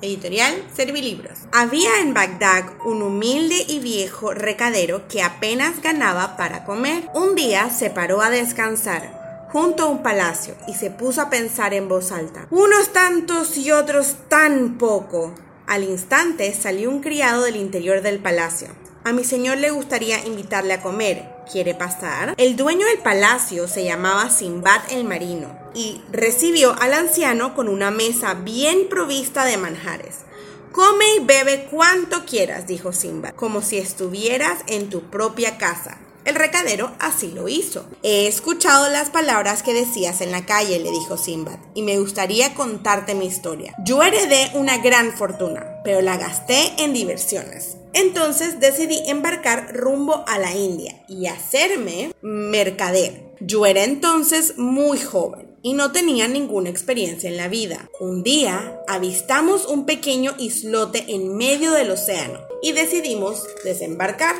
Editorial Servilibros. Había en Bagdad un humilde y viejo recadero que apenas ganaba para comer. Un día se paró a descansar junto a un palacio y se puso a pensar en voz alta. Unos tantos y otros tan poco. Al instante salió un criado del interior del palacio. A mi señor le gustaría invitarle a comer. ¿Quiere pasar? El dueño del palacio se llamaba Simbad el Marino y recibió al anciano con una mesa bien provista de manjares. Come y bebe cuanto quieras, dijo Simbad, como si estuvieras en tu propia casa. El recadero así lo hizo. He escuchado las palabras que decías en la calle, le dijo Simbad, y me gustaría contarte mi historia. Yo heredé una gran fortuna, pero la gasté en diversiones. Entonces decidí embarcar rumbo a la India y hacerme mercader. Yo era entonces muy joven y no tenía ninguna experiencia en la vida. Un día avistamos un pequeño islote en medio del océano y decidimos desembarcar.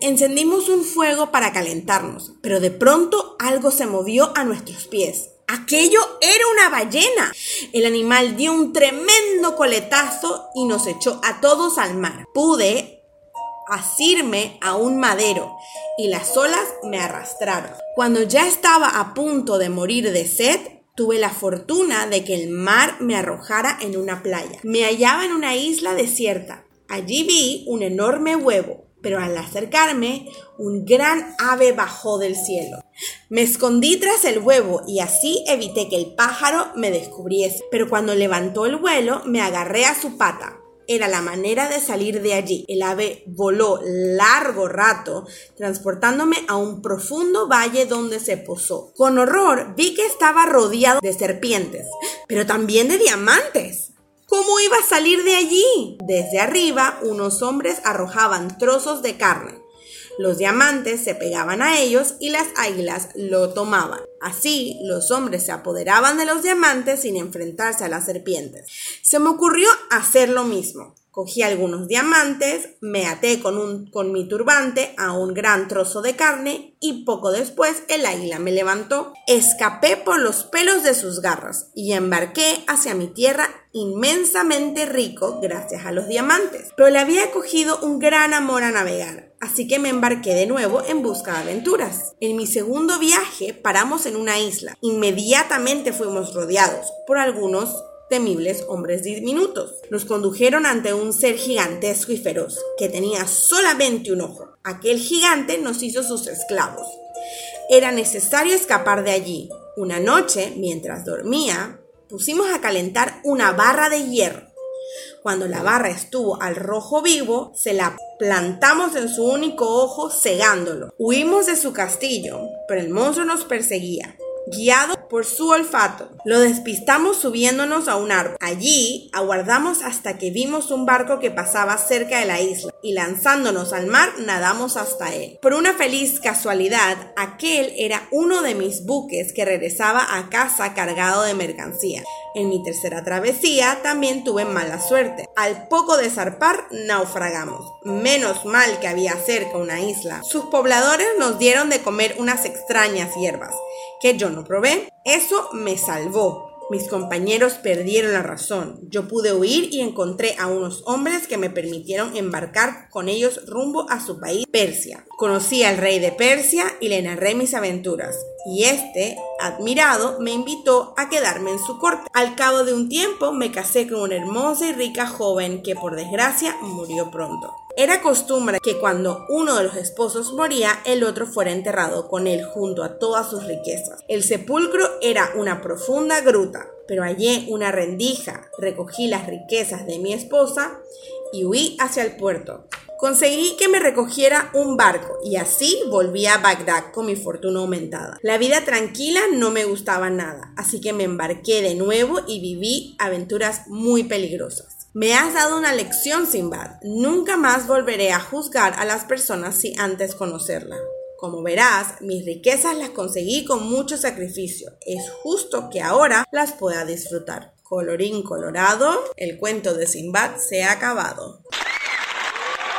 Encendimos un fuego para calentarnos, pero de pronto algo se movió a nuestros pies. Aquello era una ballena. El animal dio un tremendo coletazo y nos echó a todos al mar. Pude asirme a un madero y las olas me arrastraron. Cuando ya estaba a punto de morir de sed, tuve la fortuna de que el mar me arrojara en una playa. Me hallaba en una isla desierta. Allí vi un enorme huevo, pero al acercarme, un gran ave bajó del cielo. Me escondí tras el huevo y así evité que el pájaro me descubriese. Pero cuando levantó el vuelo, me agarré a su pata era la manera de salir de allí. El ave voló largo rato, transportándome a un profundo valle donde se posó. Con horror vi que estaba rodeado de serpientes, pero también de diamantes. ¿Cómo iba a salir de allí? Desde arriba, unos hombres arrojaban trozos de carne. Los diamantes se pegaban a ellos y las águilas lo tomaban. Así, los hombres se apoderaban de los diamantes sin enfrentarse a las serpientes. Se me ocurrió hacer lo mismo. Cogí algunos diamantes, me até con, mi turbante a un gran trozo de carne y poco después el águila me levantó. Escapé por los pelos de sus garras y embarqué hacia mi tierra inmensamente rico gracias a los diamantes. Pero le había cogido un gran amor a navegar, así que me embarqué de nuevo en busca de aventuras. En mi segundo viaje paramos en una isla. Inmediatamente fuimos rodeados por algunos temibles hombres diminutos. Nos condujeron ante un ser gigantesco y feroz, que tenía solamente un ojo. Aquel gigante nos hizo sus esclavos. Era necesario escapar de allí. Una noche, mientras dormía, pusimos a calentar una barra de hierro. Cuando la barra estuvo al rojo vivo, se la plantamos en su único ojo cegándolo. Huimos de su castillo, pero el monstruo nos perseguía guiado por su olfato. Lo despistamos subiéndonos a un árbol. Allí aguardamos hasta que vimos un barco que pasaba cerca de la isla y lanzándonos al mar nadamos hasta él. Por una feliz casualidad, aquel era uno de mis buques que regresaba a casa cargado de mercancía. En mi tercera travesía también tuve mala suerte. Al poco de zarpar, naufragamos. Menos mal que había cerca una isla. Sus pobladores nos dieron de comer unas extrañas hierbas que yo no probé. Eso me salvó. Mis compañeros perdieron la razón. Yo pude huir y encontré a unos hombres que me permitieron embarcar con ellos rumbo a su país, Persia. Conocí al rey de Persia y le narré mis aventuras. Y este, admirado, me invitó a quedarme en su corte. Al cabo de un tiempo me casé con una hermosa y rica joven que por desgracia murió pronto. Era costumbre que cuando uno de los esposos moría, el otro fuera enterrado con él junto a todas sus riquezas. El sepulcro era una profunda gruta, pero hallé una rendija, recogí las riquezas de mi esposa y huí hacia el puerto. Conseguí que me recogiera un barco y así volví a Bagdad con mi fortuna aumentada. La vida tranquila no me gustaba nada, así que me embarqué de nuevo y viví aventuras muy peligrosas. Me has dado una lección, Simbad. Nunca más volveré a juzgar a las personas si antes conocerla. Como verás, mis riquezas las conseguí con mucho sacrificio. Es justo que ahora las pueda disfrutar. Colorín colorado, el cuento de Simbad se ha acabado.